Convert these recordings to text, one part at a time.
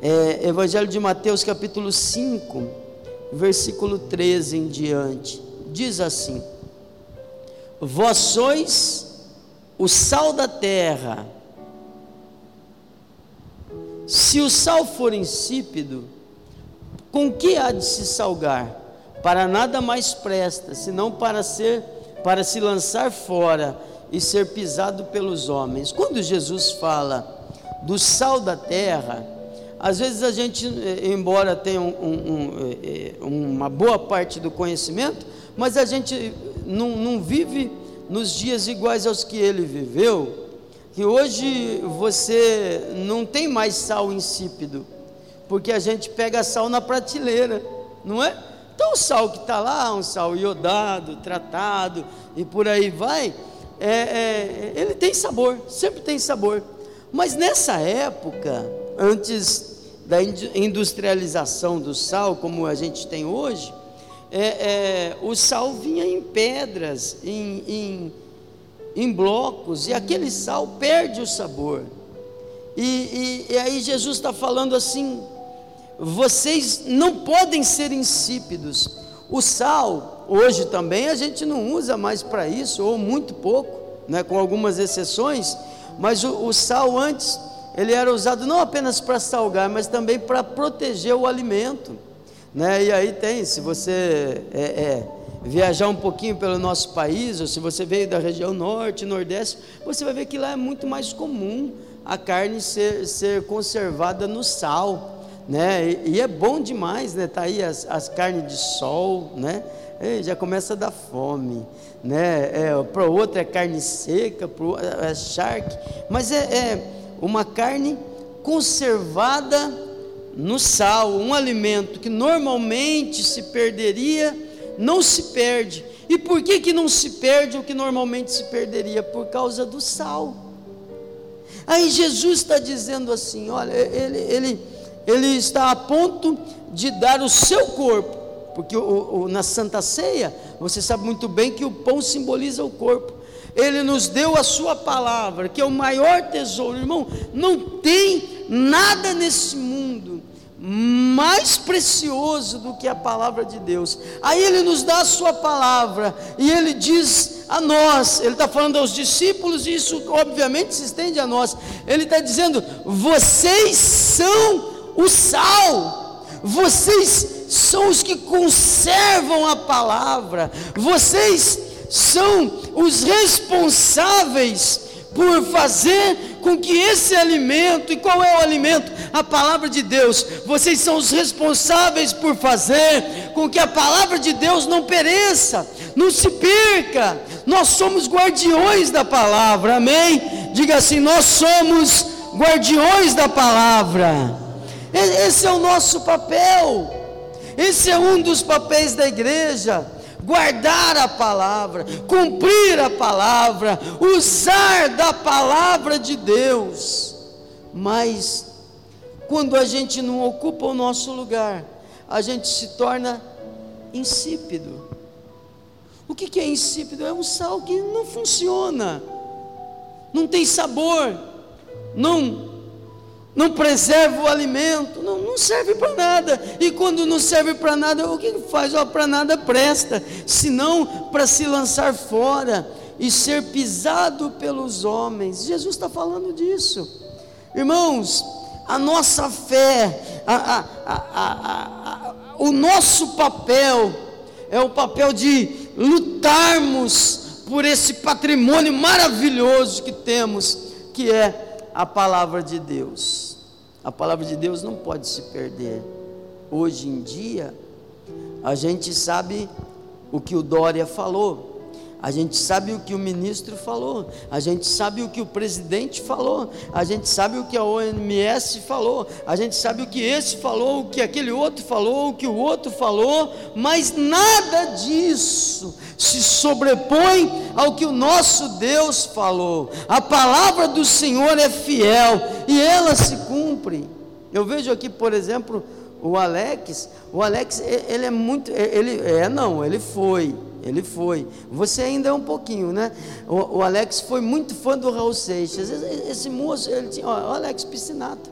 É, Evangelho de Mateus, capítulo 5, versículo 13 em diante. Diz assim: Vós sois o sal da terra. Se o sal for insípido, com que há de se salgar? Para nada mais presta, senão para ser para se lançar fora e ser pisado pelos homens. Quando Jesus fala do sal da terra, às vezes a gente, eh, embora tenha um, um, eh, uma boa parte do conhecimento, mas a gente não, não vive nos dias iguais aos que ele viveu, que hoje você não tem mais sal insípido, porque a gente pega sal na prateleira, não é? Então o sal que está lá, um sal iodado, tratado e por aí vai, é, é, ele tem sabor, sempre tem sabor. Mas nessa época, antes da industrialização do sal, como a gente tem hoje, é, é, o sal vinha em pedras, em, em, em, blocos, e aquele sal perde o sabor. E, e, e aí Jesus está falando assim: vocês não podem ser insípidos. O sal, hoje também, a gente não usa mais para isso, ou muito pouco, né, com algumas exceções, mas o, o sal antes, ele era usado não apenas para salgar, mas também para proteger o alimento. Né? E aí tem, se você é, é, viajar um pouquinho pelo nosso país, ou se você veio da região norte, nordeste, você vai ver que lá é muito mais comum a carne ser, ser conservada no sal. Né? E, e é bom demais, né? Tá aí as, as carnes de sol, né? E já começa a dar fome, né? É, para o outro é carne seca, para o é, é charque, mas é, é uma carne conservada no sal, um alimento que normalmente se perderia, não se perde. E por que, que não se perde o que normalmente se perderia? Por causa do sal. Aí Jesus está dizendo assim: olha, ele, ele, ele está a ponto de dar o seu corpo, porque o, o, na Santa Ceia, você sabe muito bem que o pão simboliza o corpo. Ele nos deu a Sua palavra, que é o maior tesouro, irmão. Não tem nada nesse mundo mais precioso do que a palavra de Deus. Aí Ele nos dá a Sua palavra e Ele diz a nós, Ele está falando aos discípulos, e isso obviamente se estende a nós. Ele está dizendo: vocês são o sal, vocês são os que conservam a palavra, vocês são os responsáveis por fazer com que esse alimento, e qual é o alimento? A palavra de Deus. Vocês são os responsáveis por fazer com que a palavra de Deus não pereça, não se perca. Nós somos guardiões da palavra, amém? Diga assim: nós somos guardiões da palavra. Esse é o nosso papel, esse é um dos papéis da igreja guardar a palavra, cumprir a palavra, usar da palavra de Deus. Mas quando a gente não ocupa o nosso lugar, a gente se torna insípido. O que, que é insípido? É um sal que não funciona, não tem sabor, não não preserva o alimento, não, não serve para nada. E quando não serve para nada, o que faz? Para nada presta, senão para se lançar fora e ser pisado pelos homens. Jesus está falando disso, irmãos. A nossa fé, a, a, a, o nosso papel é o papel de lutarmos por esse patrimônio maravilhoso que temos, que é a palavra de Deus. A palavra de Deus não pode se perder. Hoje em dia, a gente sabe o que o Dória falou. A gente sabe o que o ministro falou, a gente sabe o que o presidente falou, a gente sabe o que a OMS falou, a gente sabe o que esse falou, o que aquele outro falou, o que o outro falou, mas nada disso se sobrepõe ao que o nosso Deus falou. A palavra do Senhor é fiel e ela se cumpre. Eu vejo aqui, por exemplo, o Alex, o Alex, ele é muito, ele é não, ele foi ele foi. Você ainda é um pouquinho, né? O, o Alex foi muito fã do Raul Seixas. Esse, esse moço, ele tinha, ó, o Alex Piscinato.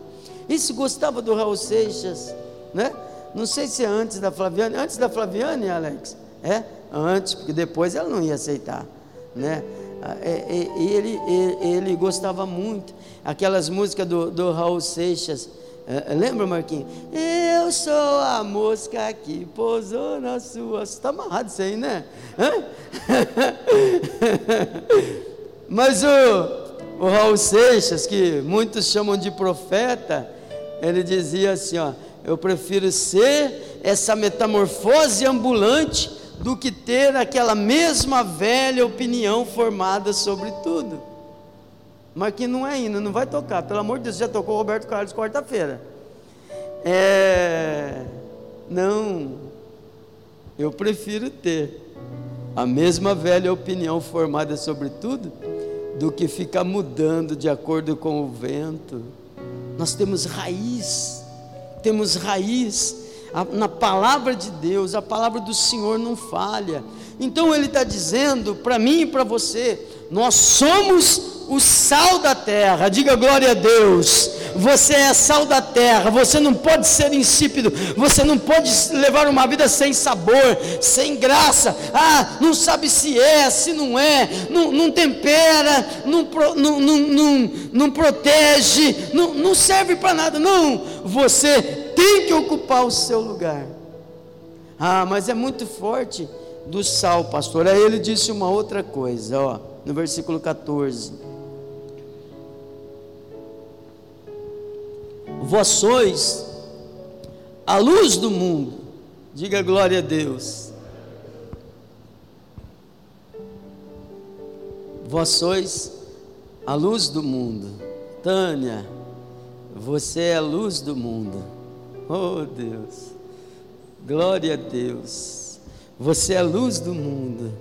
Esse gostava do Raul Seixas, né? Não sei se é antes da Flaviane, antes da Flaviane, Alex? É? Antes, porque depois ela não ia aceitar, né? Ah, é, é, ele, ele, ele gostava muito, aquelas músicas do, do Raul Seixas, lembra, Marquinhos? Eu sou a mosca que pousou na sua. Está amarrado isso aí, né? Mas o, o Raul Seixas, que muitos chamam de profeta, ele dizia assim: ó, eu prefiro ser essa metamorfose ambulante do que ter aquela mesma velha opinião formada sobre tudo. Mas que não é ainda, não vai tocar. Pelo amor de Deus, já tocou Roberto Carlos quarta-feira. É. Não. Eu prefiro ter a mesma velha opinião formada sobre tudo do que ficar mudando de acordo com o vento. Nós temos raiz, temos raiz na palavra de Deus, a palavra do Senhor não falha. Então ele está dizendo para mim e para você: nós somos o sal da terra. Diga glória a Deus. Você é sal da terra. Você não pode ser insípido. Você não pode levar uma vida sem sabor, sem graça. Ah, não sabe se é, se não é. Não, não tempera, não, não, não, não, protege, não, não serve para nada. Não. Você tem que ocupar o seu lugar. Ah, mas é muito forte do sal, pastor. Aí ele disse uma outra coisa, ó, no versículo 14. Vós sois a luz do mundo. Diga glória a Deus. Vós sois a luz do mundo. Tânia, você é a luz do mundo. Oh Deus. Glória a Deus. Você é a luz do mundo.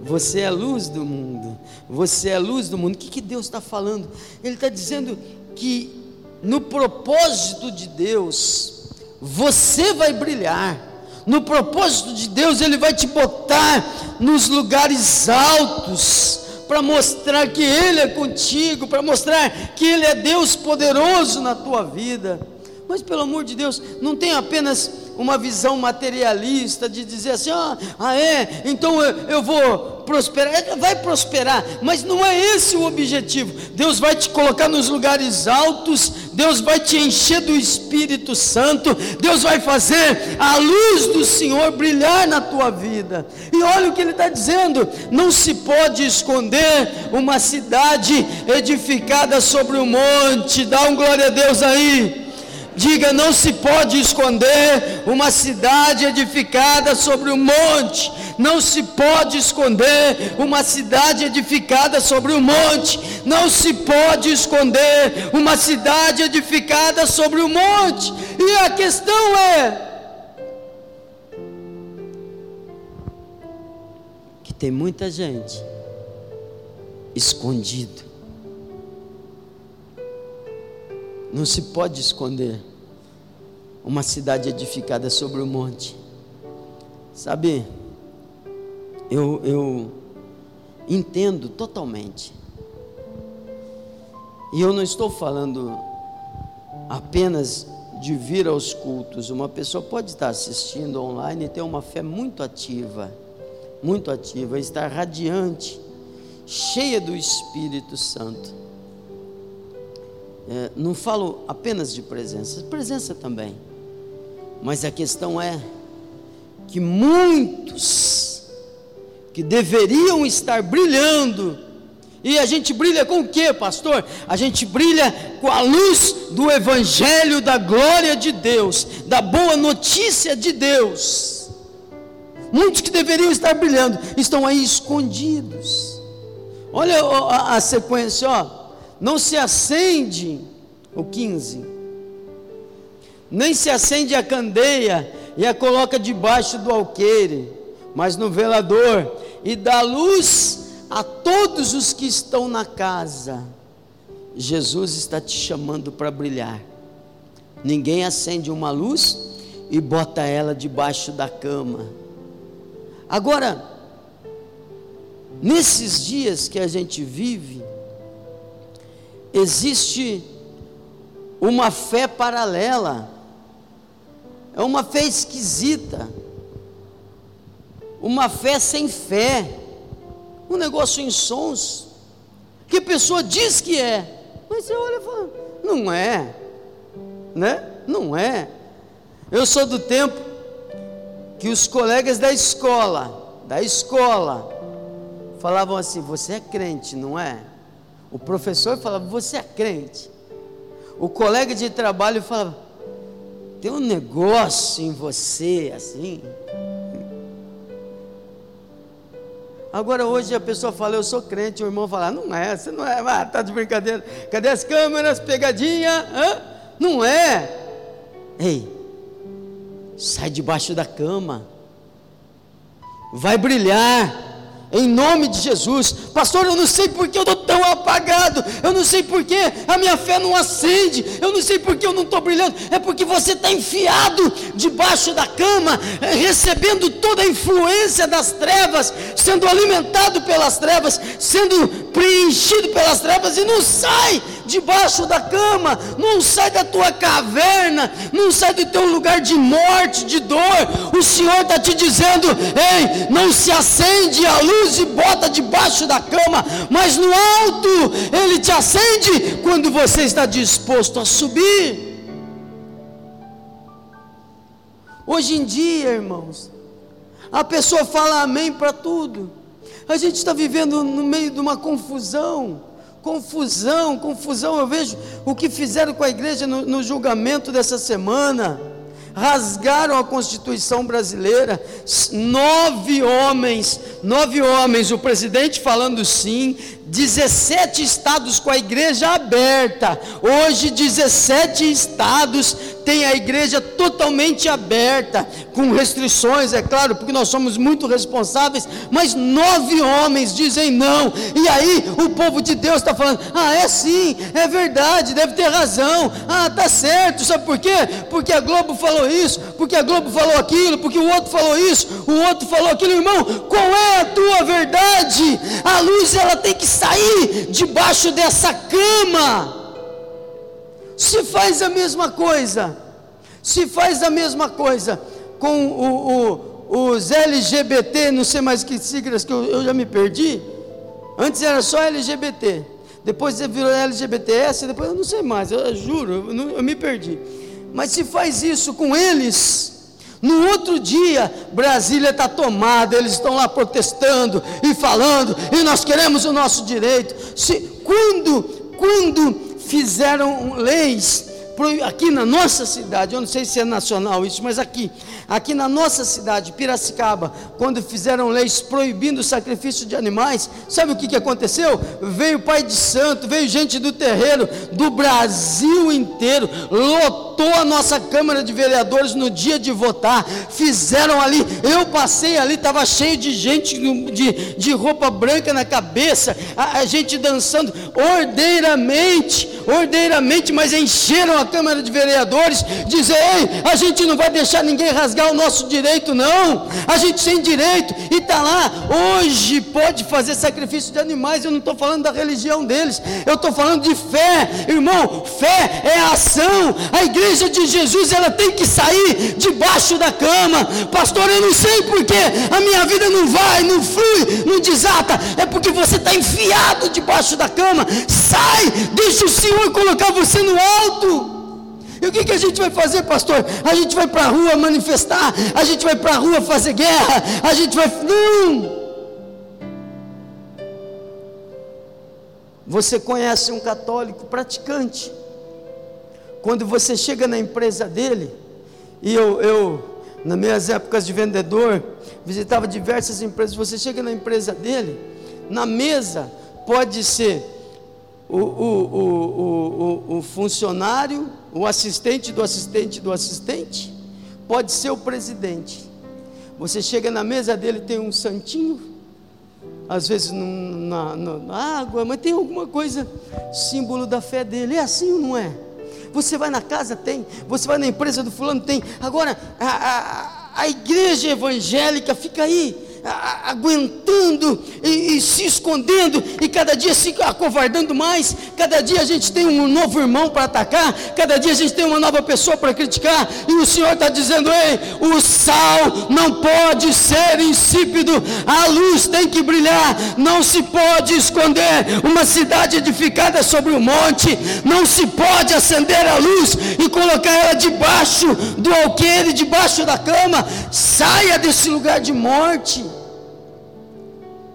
Você é a luz do mundo. Você é a luz do mundo. O que, que Deus está falando? Ele está dizendo que no propósito de Deus, você vai brilhar. No propósito de Deus, Ele vai te botar nos lugares altos, para mostrar que Ele é contigo, para mostrar que Ele é Deus poderoso na tua vida. Mas pelo amor de Deus, não tem apenas uma visão materialista de dizer assim: ah, ah é, então eu, eu vou prosperar. É, vai prosperar, mas não é esse o objetivo. Deus vai te colocar nos lugares altos, Deus vai te encher do Espírito Santo, Deus vai fazer a luz do Senhor brilhar na tua vida. E olha o que ele está dizendo: não se pode esconder uma cidade edificada sobre o um monte. Dá um glória a Deus aí. Diga: não se pode esconder uma cidade edificada sobre um monte. Não se pode esconder uma cidade edificada sobre um monte. Não se pode esconder uma cidade edificada sobre um monte. E a questão é: que tem muita gente escondido Não se pode esconder uma cidade edificada sobre o monte. Sabe, eu, eu entendo totalmente. E eu não estou falando apenas de vir aos cultos. Uma pessoa pode estar assistindo online e ter uma fé muito ativa, muito ativa, estar radiante, cheia do Espírito Santo é, não falo apenas de presença, presença também. Mas a questão é que muitos que deveriam estar brilhando, e a gente brilha com o que, pastor? A gente brilha com a luz do Evangelho da glória de Deus, da boa notícia de Deus. Muitos que deveriam estar brilhando estão aí escondidos. Olha a, a sequência, ó não se acende o 15, nem se acende a candeia e a coloca debaixo do alqueire, mas no velador, e dá luz a todos os que estão na casa. Jesus está te chamando para brilhar. Ninguém acende uma luz e bota ela debaixo da cama. Agora, nesses dias que a gente vive, existe uma fé paralela, é uma fé esquisita, uma fé sem fé, um negócio insonso, que a pessoa diz que é, mas você olha e fala, não é, né? Não é. Eu sou do tempo que os colegas da escola, da escola, falavam assim: Você é crente, não é? O professor falava: Você é crente. O colega de trabalho falava: Tem um negócio em você assim. Agora hoje a pessoa fala, eu sou crente, o irmão fala, não é, você não é, ah, tá de brincadeira. Cadê as câmeras, pegadinha? Hã? Não é. Ei, sai debaixo da cama. Vai brilhar em nome de Jesus, pastor. Eu não sei porque eu estou tão apagado, eu não sei porque a minha fé não acende, eu não sei porque eu não estou brilhando. É porque você está enfiado debaixo da cama, eh, recebendo toda a influência das trevas, sendo alimentado pelas trevas, sendo preenchido pelas trevas e não sai debaixo da cama, não sai da tua caverna, não sai do teu lugar de morte, de dor. O Senhor está te dizendo: ei, não se acende a luz e bota debaixo da cama, mas no alto Ele te acende quando você está disposto a subir. Hoje em dia, irmãos, a pessoa fala amém para tudo. A gente está vivendo no meio de uma confusão confusão, confusão. Eu vejo o que fizeram com a igreja no, no julgamento dessa semana. Rasgaram a Constituição brasileira, nove homens, nove homens, o presidente falando sim, 17 estados com a igreja aberta. Hoje, 17 estados têm a igreja totalmente aberta, com restrições, é claro, porque nós somos muito responsáveis. Mas nove homens dizem não, e aí o povo de Deus está falando: ah, é sim, é verdade, deve ter razão. Ah, tá certo, sabe por quê? Porque a Globo falou isso, porque a Globo falou aquilo, porque o outro falou isso, o outro falou aquilo, irmão. Qual é a tua verdade? A luz ela tem que sair debaixo dessa cama. Se faz a mesma coisa, se faz a mesma coisa com o, o, os LGBT, não sei mais que siglas que eu, eu já me perdi. Antes era só LGBT, depois virou LGBTS, depois eu não sei mais, eu, eu juro, eu, eu me perdi. Mas se faz isso com eles, no outro dia, Brasília está tomada, eles estão lá protestando e falando, e nós queremos o nosso direito. Se, quando, quando fizeram leis aqui na nossa cidade, eu não sei se é nacional isso, mas aqui, aqui na nossa cidade, Piracicaba, quando fizeram leis proibindo o sacrifício de animais, sabe o que, que aconteceu? Veio pai de santo, veio gente do terreiro, do Brasil inteiro, lotou a nossa Câmara de Vereadores no dia de votar, fizeram ali, eu passei ali, estava cheio de gente de, de roupa branca na cabeça, a, a gente dançando ordeiramente, ordeiramente, mas encheram a Câmara de Vereadores, dizer: ei, a gente não vai deixar ninguém rasgar o nosso direito, não. A gente tem direito e está lá. Hoje pode fazer sacrifício de animais. Eu não estou falando da religião deles, eu estou falando de fé, irmão. Fé é a ação. A igreja de Jesus ela tem que sair debaixo da cama, pastor. Eu não sei porque a minha vida não vai, não flui, não desata. É porque você está enfiado debaixo da cama. Sai, deixa o Senhor colocar você no alto. E o que, que a gente vai fazer, pastor? A gente vai para a rua manifestar, a gente vai para a rua fazer guerra, a gente vai. Não! Você conhece um católico praticante. Quando você chega na empresa dele, e eu, eu nas minhas épocas de vendedor, visitava diversas empresas. Você chega na empresa dele, na mesa pode ser o, o, o, o, funcionário, o assistente do assistente do assistente, pode ser o presidente. Você chega na mesa dele, tem um santinho, às vezes na, na, na água, mas tem alguma coisa, símbolo da fé dele. É assim ou não é? Você vai na casa, tem. Você vai na empresa do fulano, tem. Agora, a, a, a igreja evangélica fica aí a, aguentando e, e, se escondendo, e cada dia se acovardando mais. Cada dia a gente tem um novo irmão para atacar, cada dia a gente tem uma nova pessoa para criticar, e o Senhor está dizendo: ei, o sal não pode ser insípido, a luz tem que brilhar, não se pode esconder. Uma cidade edificada sobre o um monte, não se pode acender a luz e colocar ela debaixo do alqueire, debaixo da cama. Saia desse lugar de morte.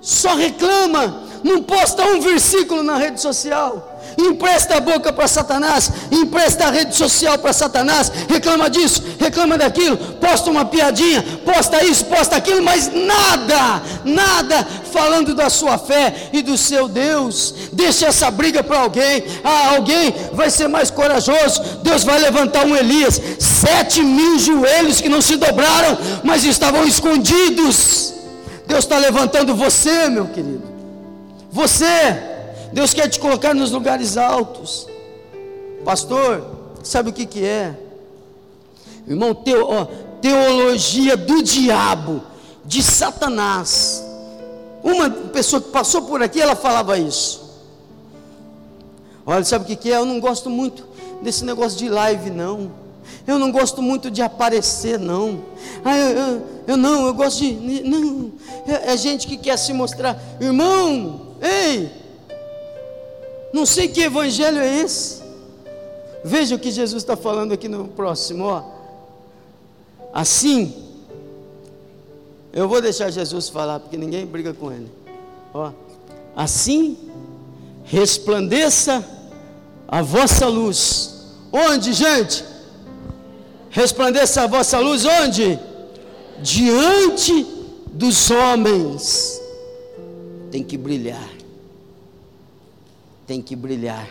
Só reclama, não posta um versículo na rede social empresta a boca para Satanás, empresta a rede social para Satanás, reclama disso, reclama daquilo, posta uma piadinha, posta isso, posta aquilo, mas nada, nada falando da sua fé e do seu Deus. Deixa essa briga para alguém. Ah, alguém vai ser mais corajoso. Deus vai levantar um Elias, sete mil joelhos que não se dobraram, mas estavam escondidos. Deus está levantando você, meu querido. Você Deus quer te colocar nos lugares altos. Pastor, sabe o que, que é? Irmão, teo, ó, teologia do diabo, de Satanás. Uma pessoa que passou por aqui, ela falava isso. Olha, sabe o que, que é? Eu não gosto muito desse negócio de live, não. Eu não gosto muito de aparecer, não. Ah, eu, eu, eu não, eu gosto de. Não. É, é gente que quer se mostrar. Irmão, ei, não sei que evangelho é esse. Veja o que Jesus está falando aqui no próximo, ó. Assim, eu vou deixar Jesus falar, porque ninguém briga com ele. Ó, assim, resplandeça a vossa luz. Onde, gente? Resplandeça a vossa luz onde? Diante dos homens. Tem que brilhar tem que brilhar.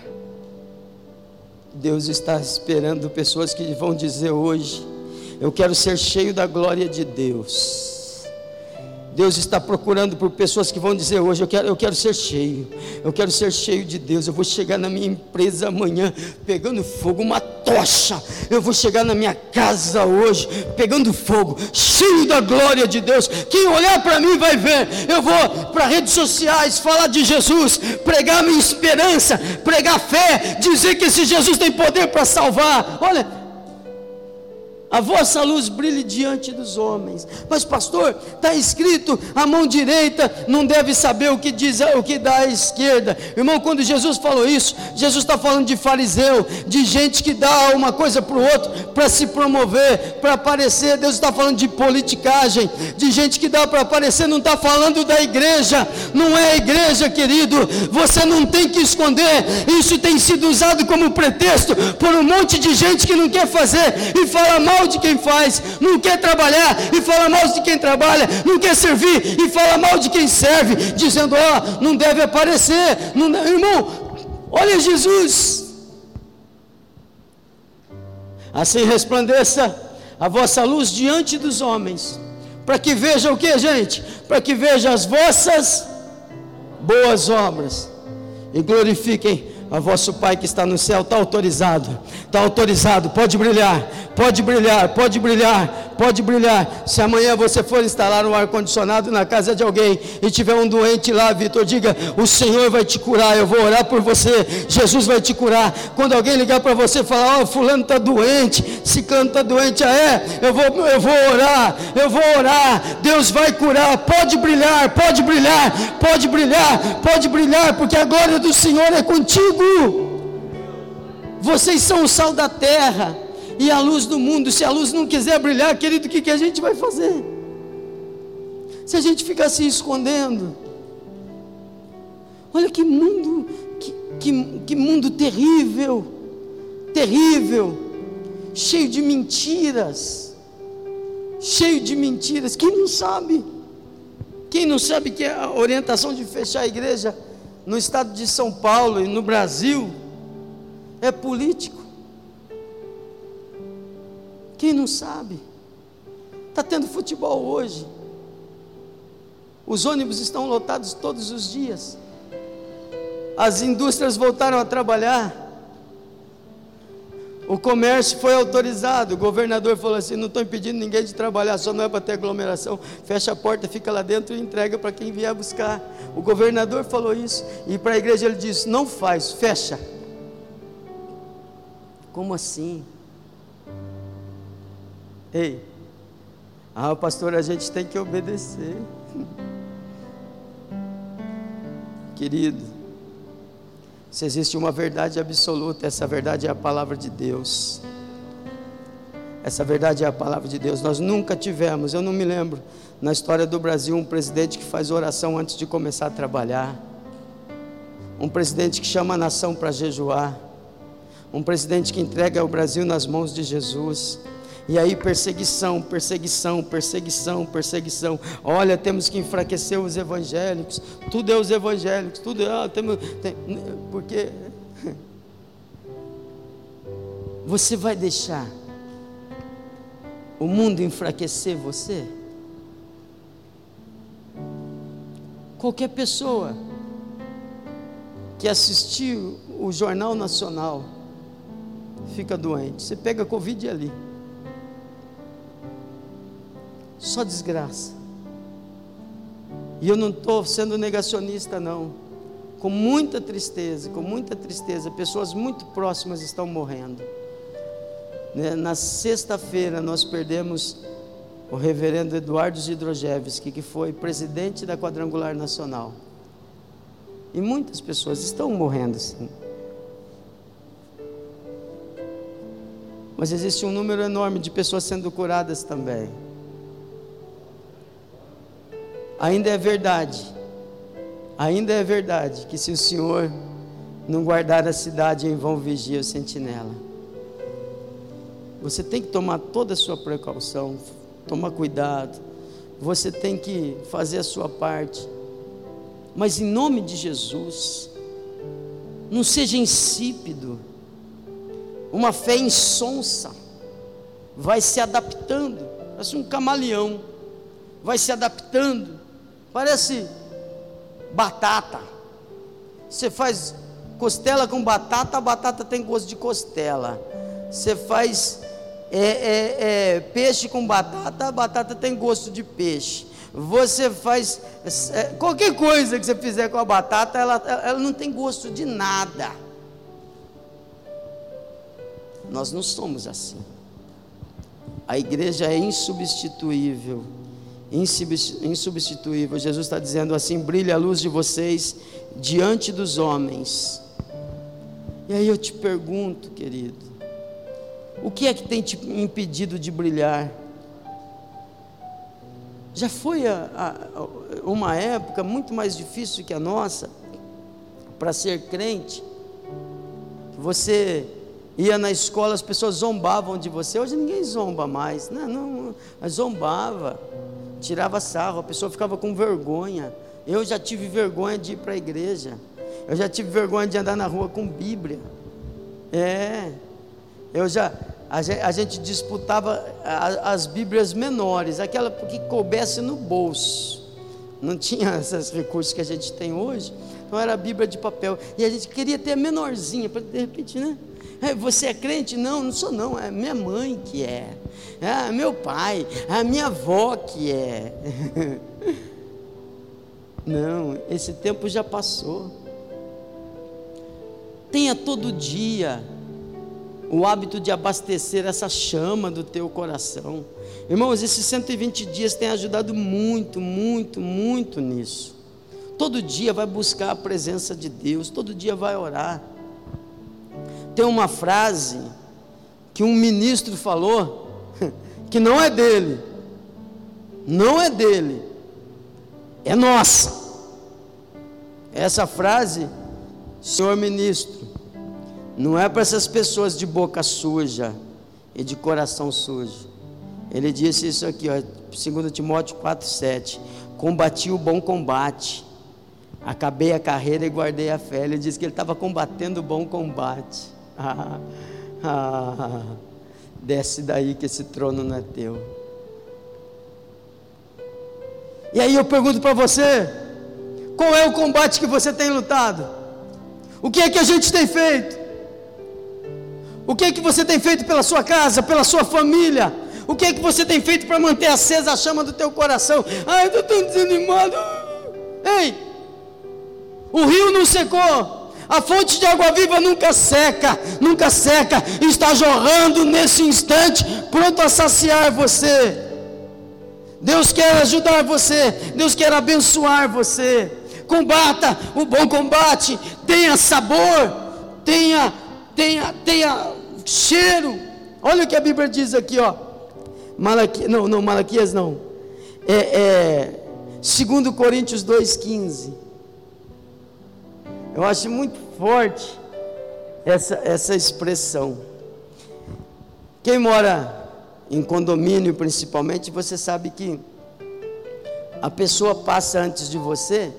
Deus está esperando pessoas que vão dizer hoje: Eu quero ser cheio da glória de Deus. Deus está procurando por pessoas que vão dizer hoje: eu quero, eu quero ser cheio, eu quero ser cheio de Deus. Eu vou chegar na minha empresa amanhã pegando fogo, uma tocha. Eu vou chegar na minha casa hoje pegando fogo, cheio da glória de Deus. Quem olhar para mim vai ver. Eu vou para redes sociais falar de Jesus, pregar minha esperança, pregar fé, dizer que esse Jesus tem poder para salvar. Olha a vossa luz brilhe diante dos homens. Mas, pastor, está escrito: a mão direita não deve saber o que diz o que dá à esquerda. Irmão, quando Jesus falou isso, Jesus está falando de fariseu, de gente que dá uma coisa para o outro para se promover, para aparecer. Deus está falando de politicagem, de gente que dá para aparecer. Não está falando da igreja, não é a igreja, querido. Você não tem que esconder. Isso tem sido usado como pretexto por um monte de gente que não quer fazer e fala mal mal de quem faz, não quer trabalhar e fala mal de quem trabalha, não quer servir e fala mal de quem serve, dizendo: Ó, oh, não deve aparecer, não irmão, olha Jesus. Assim resplandeça a vossa luz diante dos homens, para que vejam o que, gente? Para que vejam as vossas boas obras e glorifiquem a vosso Pai que está no céu, está autorizado, está autorizado, pode brilhar, pode brilhar, pode brilhar, pode brilhar. Se amanhã você for instalar um ar-condicionado na casa de alguém e tiver um doente lá, Vitor, diga: O Senhor vai te curar, eu vou orar por você, Jesus vai te curar. Quando alguém ligar para você e falar: Ó, oh, Fulano está doente, Ciclano está doente, ah, é, eu vou, eu vou orar, eu vou orar, Deus vai curar, pode brilhar, pode brilhar, pode brilhar, pode brilhar, porque a glória do Senhor é contigo. Vocês são o sal da terra e a luz do mundo. Se a luz não quiser brilhar, querido, o que, que a gente vai fazer? Se a gente ficar se escondendo, olha que mundo, que, que, que mundo terrível, terrível, cheio de mentiras, cheio de mentiras. Quem não sabe? Quem não sabe que a orientação de fechar a igreja no estado de São Paulo e no Brasil é político? Quem não sabe? Está tendo futebol hoje. Os ônibus estão lotados todos os dias. As indústrias voltaram a trabalhar. O comércio foi autorizado. O governador falou assim: não estou impedindo ninguém de trabalhar, só não é para ter aglomeração. Fecha a porta, fica lá dentro e entrega para quem vier buscar. O governador falou isso. E para a igreja ele disse: não faz, fecha. Como assim? Ei, ah, pastor, a gente tem que obedecer. Querido, se existe uma verdade absoluta, essa verdade é a palavra de Deus. Essa verdade é a palavra de Deus. Nós nunca tivemos, eu não me lembro, na história do Brasil, um presidente que faz oração antes de começar a trabalhar. Um presidente que chama a nação para jejuar. Um presidente que entrega o Brasil nas mãos de Jesus. E aí, perseguição, perseguição, perseguição, perseguição. Olha, temos que enfraquecer os evangélicos. Tudo é os evangélicos, tudo é. Ah, temos, tem, porque. Você vai deixar o mundo enfraquecer você? Qualquer pessoa que assistiu o Jornal Nacional fica doente. Você pega Covid ali. Só desgraça. E eu não estou sendo negacionista, não. Com muita tristeza, com muita tristeza, pessoas muito próximas estão morrendo. Né, na sexta-feira nós perdemos o reverendo Eduardo Zidrojevski, que foi presidente da Quadrangular Nacional. E muitas pessoas estão morrendo, sim. Mas existe um número enorme de pessoas sendo curadas também. Ainda é verdade, ainda é verdade que se o Senhor não guardar a cidade, em vão vigia o sentinela. Você tem que tomar toda a sua precaução, tomar cuidado, você tem que fazer a sua parte. Mas em nome de Jesus, não seja insípido, uma fé insonsa, vai se adaptando, parece um camaleão, vai se adaptando, Parece batata. Você faz costela com batata, a batata tem gosto de costela. Você faz é, é, é, peixe com batata, a batata tem gosto de peixe. Você faz é, qualquer coisa que você fizer com a batata, ela, ela não tem gosto de nada. Nós não somos assim. A igreja é insubstituível insubstituível. Jesus está dizendo assim: brilha a luz de vocês diante dos homens. E aí eu te pergunto, querido, o que é que tem te impedido de brilhar? Já foi a, a, uma época muito mais difícil que a nossa para ser crente. Você ia na escola, as pessoas zombavam de você. Hoje ninguém zomba mais, não, não, zombava tirava sarro, a pessoa ficava com vergonha. Eu já tive vergonha de ir para a igreja. Eu já tive vergonha de andar na rua com Bíblia. É. Eu já a gente, a gente disputava as Bíblias menores, aquela que coubesse no bolso. Não tinha esses recursos que a gente tem hoje. Então era a Bíblia de papel. E a gente queria ter a menorzinha, para de repente, né? É, você é crente? Não, não sou não, é minha mãe que é. É meu pai, é a minha avó que é. Não, esse tempo já passou. Tenha todo dia o hábito de abastecer essa chama do teu coração. Irmãos, esses 120 dias têm ajudado muito, muito, muito nisso. Todo dia vai buscar a presença de Deus, todo dia vai orar. Tem uma frase que um ministro falou, que não é dele, não é dele, é nossa. Essa frase, senhor ministro, não é para essas pessoas de boca suja e de coração sujo. Ele disse isso aqui, ó, 2 Timóteo 4,7: Combati o bom combate, acabei a carreira e guardei a fé. Ele disse que ele estava combatendo o bom combate. Ah, ah, desce daí que esse trono não é teu. E aí eu pergunto para você: qual é o combate que você tem lutado? O que é que a gente tem feito? O que é que você tem feito pela sua casa, pela sua família? O que é que você tem feito para manter acesa a chama do teu coração? Ai, eu estou tão desanimado. Ei, o rio não secou. A fonte de água viva nunca seca, nunca seca, está jorrando nesse instante, pronto a saciar você. Deus quer ajudar você, Deus quer abençoar você. Combata o bom combate, tenha sabor, tenha, tenha, tenha cheiro. Olha o que a Bíblia diz aqui, ó. Malaqui, não, não, Malaquias não. É, é 2 Coríntios 2,15. Eu acho muito forte essa, essa expressão. Quem mora em condomínio principalmente, você sabe que a pessoa passa antes de você,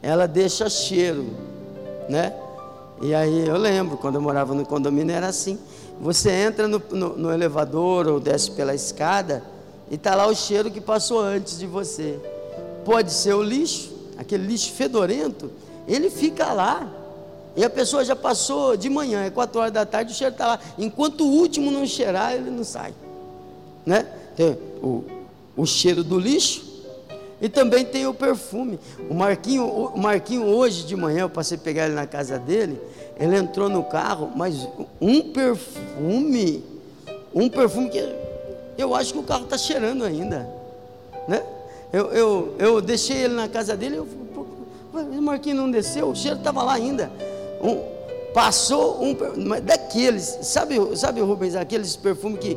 ela deixa cheiro, né? E aí eu lembro, quando eu morava no condomínio era assim. Você entra no, no, no elevador ou desce pela escada e está lá o cheiro que passou antes de você. Pode ser o lixo, aquele lixo fedorento, ele fica lá. E a pessoa já passou de manhã, é 4 horas da tarde, o cheiro está lá. Enquanto o último não cheirar, ele não sai né? Tem o, o cheiro do lixo e também tem o perfume. O Marquinho, o Marquinho hoje de manhã eu passei a pegar ele na casa dele, ele entrou no carro, mas um perfume, um perfume que eu acho que o carro está cheirando ainda, né? Eu, eu, eu deixei ele na casa dele, eu o Marquinho não desceu, o cheiro estava lá ainda. Um, passou um, daqueles, sabe, sabe Rubens, aqueles perfumes que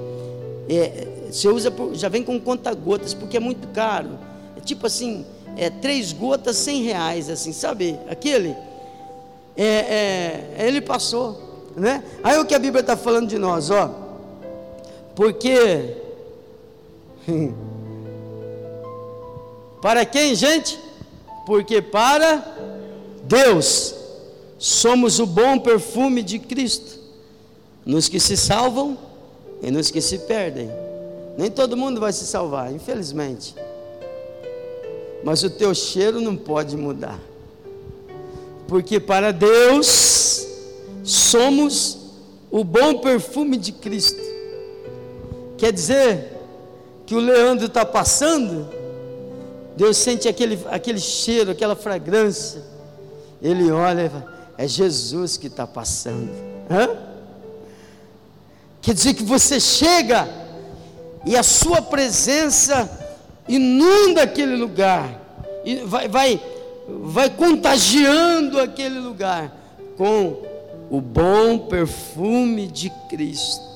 é, você usa, por, já vem com conta-gotas, porque é muito caro. É tipo assim, é três gotas, cem reais, assim, sabe? Aquele. É, é, ele passou, né? Aí o que a Bíblia está falando de nós, ó. Porque. para quem, gente? Porque para Deus somos o bom perfume de Cristo, nos que se salvam e nos que se perdem. Nem todo mundo vai se salvar, infelizmente. Mas o teu cheiro não pode mudar. Porque para Deus somos o bom perfume de Cristo. Quer dizer que o Leandro está passando, Deus sente aquele, aquele cheiro, aquela fragrância. Ele olha e fala, é Jesus que está passando. Hã? Quer dizer que você chega e a sua presença inunda aquele lugar, e vai, vai, vai contagiando aquele lugar com o bom perfume de Cristo.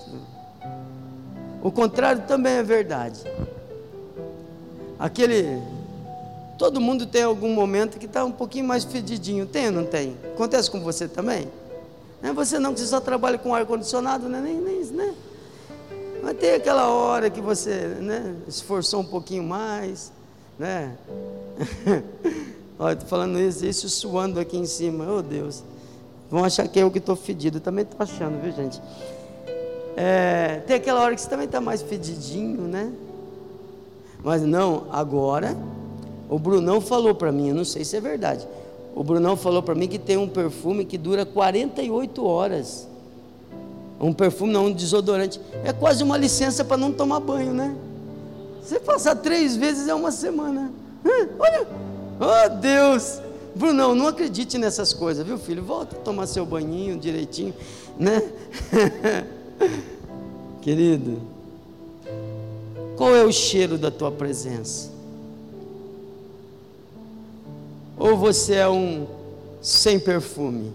O contrário também é verdade. Aquele. Todo mundo tem algum momento que está um pouquinho mais fedidinho. Tem ou não tem? Acontece com você também? Não é você não que só trabalha com ar-condicionado, né? Nem, nem, né? Mas tem aquela hora que você né, esforçou um pouquinho mais, né? Olha, estou falando isso, isso suando aqui em cima, oh Deus. Vão achar que é eu que estou fedido, eu também estou achando, viu gente? É, tem aquela hora que você também está mais fedidinho, né? Mas não, agora, o Brunão falou para mim, eu não sei se é verdade. O Brunão falou para mim que tem um perfume que dura 48 horas. Um perfume, não, um desodorante. É quase uma licença para não tomar banho, né? Você passar três vezes é uma semana. Olha, oh Deus. Brunão, não acredite nessas coisas, viu filho? Volta a tomar seu banhinho direitinho, né? Querido, qual é o cheiro da tua presença? Ou você é um sem perfume?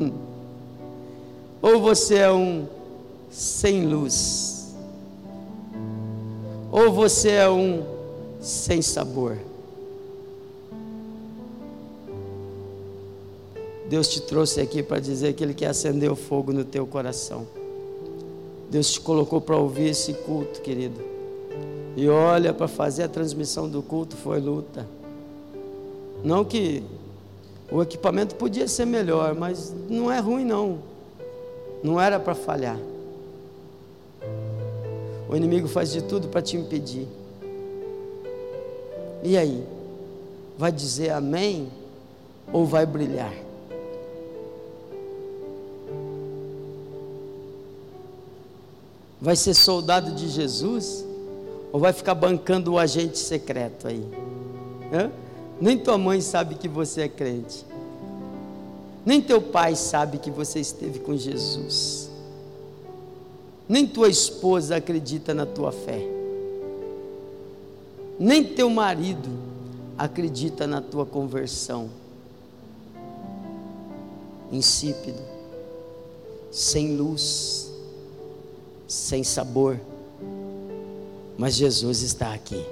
Hum ou você é um sem luz, ou você é um sem sabor. Deus te trouxe aqui para dizer que Ele quer acender o fogo no teu coração. Deus te colocou para ouvir esse culto, querido. E olha, para fazer a transmissão do culto foi luta. Não que o equipamento podia ser melhor, mas não é ruim não. Não era para falhar. O inimigo faz de tudo para te impedir. E aí? Vai dizer amém ou vai brilhar? Vai ser soldado de Jesus? Ou vai ficar bancando o agente secreto aí? Hã? Nem tua mãe sabe que você é crente. Nem teu pai sabe que você esteve com Jesus. Nem tua esposa acredita na tua fé. Nem teu marido acredita na tua conversão. Insípido, sem luz, sem sabor. Mas Jesus está aqui.